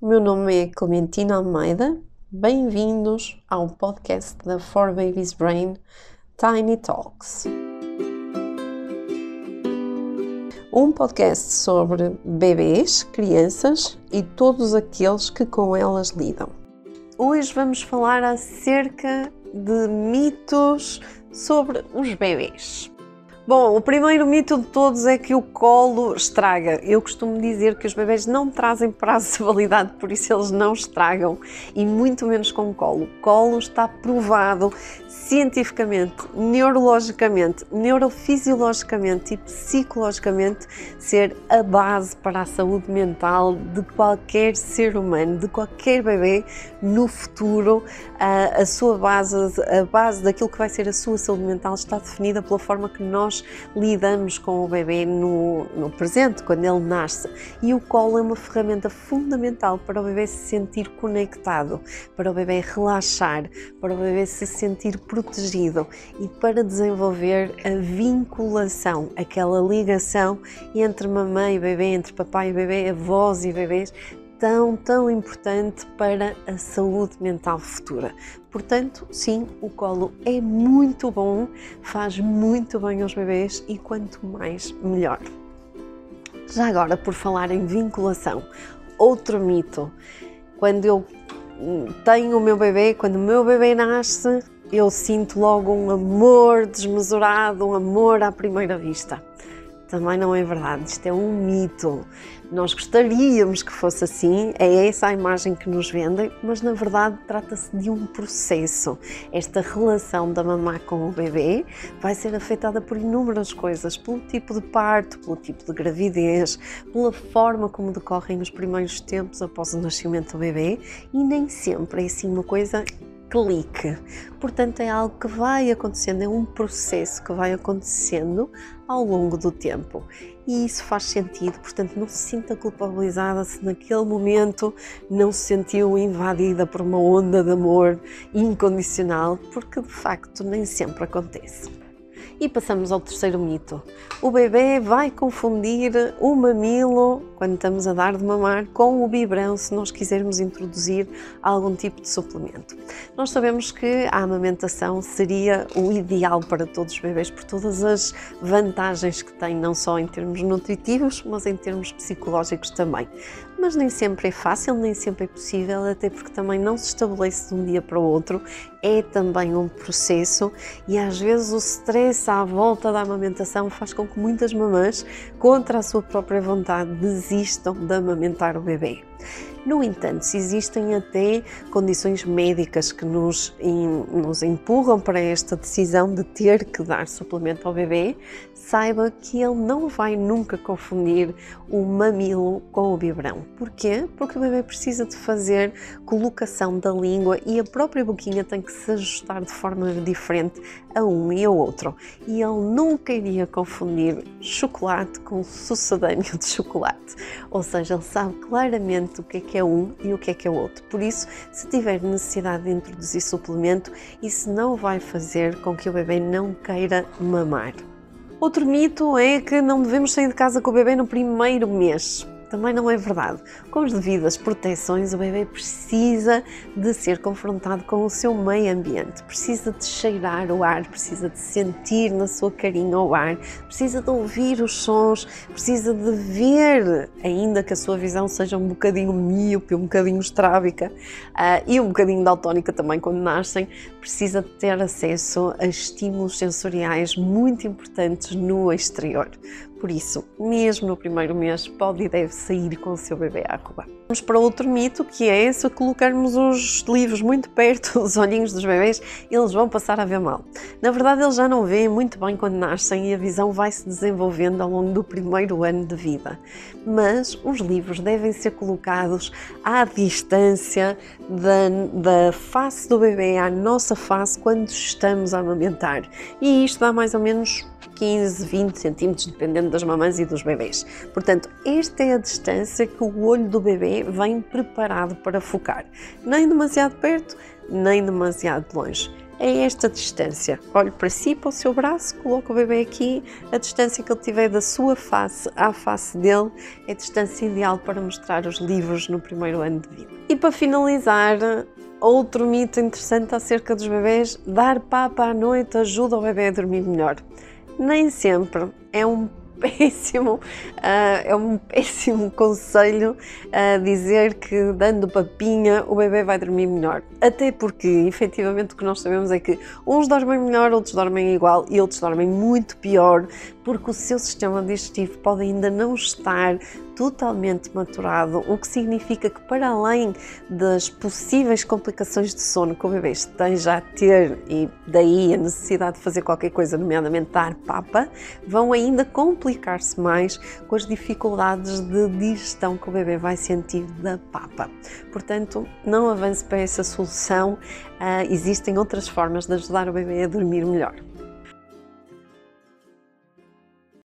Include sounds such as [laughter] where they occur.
o meu nome é Clementina Almeida. Bem-vindos ao podcast da For Babies Brain Tiny Talks. Um podcast sobre bebês, crianças e todos aqueles que com elas lidam. Hoje vamos falar acerca de mitos sobre os bebês. Bom, o primeiro mito de todos é que o colo estraga. Eu costumo dizer que os bebés não trazem prazo de validade, por isso eles não estragam, e muito menos com o colo. O colo está provado cientificamente, neurologicamente, neurofisiologicamente e psicologicamente ser a base para a saúde mental de qualquer ser humano, de qualquer bebê no futuro. A, a sua base, a base daquilo que vai ser a sua saúde mental está definida pela forma que nós lidamos com o bebê no, no presente, quando ele nasce. E o colo é uma ferramenta fundamental para o bebê se sentir conectado, para o bebê relaxar, para o bebê se sentir protegido e para desenvolver a vinculação, aquela ligação entre mamãe e bebê, entre papai e bebê, avós e bebês, tão, tão importante para a saúde mental futura. Portanto, sim, o colo é muito bom, faz muito bem aos bebês e quanto mais, melhor. Já agora, por falar em vinculação, outro mito. Quando eu tenho o meu bebê, quando o meu bebê nasce, eu sinto logo um amor desmesurado, um amor à primeira vista. Também não é verdade, isto é um mito. Nós gostaríamos que fosse assim, é essa a imagem que nos vendem, mas na verdade trata-se de um processo. Esta relação da mamá com o bebê vai ser afetada por inúmeras coisas, pelo tipo de parto, pelo tipo de gravidez, pela forma como decorrem os primeiros tempos após o nascimento do bebê e nem sempre é assim uma coisa clique. Portanto, é algo que vai acontecendo, é um processo que vai acontecendo ao longo do tempo. E isso faz sentido, portanto, não se sinta culpabilizada se naquele momento não se sentiu invadida por uma onda de amor incondicional, porque de facto nem sempre acontece. E passamos ao terceiro mito. O bebê vai confundir o mamilo, quando estamos a dar de mamar, com o biberão se nós quisermos introduzir algum tipo de suplemento. Nós sabemos que a amamentação seria o ideal para todos os bebês por todas as vantagens que tem, não só em termos nutritivos, mas em termos psicológicos também mas nem sempre é fácil, nem sempre é possível, até porque também não se estabelece de um dia para o outro, é também um processo e às vezes o stress à volta da amamentação faz com que muitas mamães, contra a sua própria vontade, desistam de amamentar o bebê. No entanto, se existem até condições médicas que nos, nos empurram para esta decisão de ter que dar suplemento ao bebê, saiba que ele não vai nunca confundir o mamilo com o biberão. Porquê? Porque o bebê precisa de fazer colocação da língua e a própria boquinha tem que se ajustar de forma diferente a um e ao outro. E ele nunca iria confundir chocolate com sucedâneo de chocolate. Ou seja, ele sabe claramente o que é que é um e o que é que é o outro. Por isso, se tiver necessidade de introduzir suplemento, isso não vai fazer com que o bebê não queira mamar. Outro mito é que não devemos sair de casa com o bebê no primeiro mês também não é verdade. Com as devidas proteções, o bebê precisa de ser confrontado com o seu meio ambiente, precisa de cheirar o ar, precisa de sentir na sua carinha o ar, precisa de ouvir os sons, precisa de ver, ainda que a sua visão seja um bocadinho míope, um bocadinho estrábica uh, e um bocadinho daltónica também quando nascem, precisa de ter acesso a estímulos sensoriais muito importantes no exterior. Por isso, mesmo no primeiro mês, pode e deve sair com o seu bebê à rua. Vamos para outro mito, que é se colocarmos os livros muito perto [laughs] dos olhinhos dos bebês, eles vão passar a ver mal. Na verdade, eles já não veem muito bem quando nascem e a visão vai se desenvolvendo ao longo do primeiro ano de vida. Mas os livros devem ser colocados à distância da, da face do bebê à nossa face quando estamos a amamentar. E isto dá mais ou menos 15, 20 centímetros, dependendo das mamães e dos bebês. Portanto, esta é a distância que o olho do bebê vem preparado para focar. Nem demasiado perto, nem demasiado longe. é esta distância. Olhe para si, para o seu braço, coloca o bebê aqui. A distância que ele tiver da sua face à face dele é a distância ideal para mostrar os livros no primeiro ano de vida. E para finalizar, outro mito interessante acerca dos bebês: dar papa à noite ajuda o bebê a dormir melhor. Nem sempre é um [laughs] péssimo, uh, é um péssimo [laughs] conselho uh, dizer que dando papinha o bebê vai dormir melhor. Até porque, efetivamente, o que nós sabemos é que uns dormem melhor, outros dormem igual e outros dormem muito pior, porque o seu sistema digestivo pode ainda não estar totalmente maturado, o que significa que, para além das possíveis complicações de sono que o bebê esteja a ter e daí a necessidade de fazer qualquer coisa, nomeadamente dar papa, vão ainda complicar-se mais com as dificuldades de digestão que o bebê vai sentir da papa. Portanto, não avance para essa solução, uh, existem outras formas de ajudar o bebê a dormir melhor.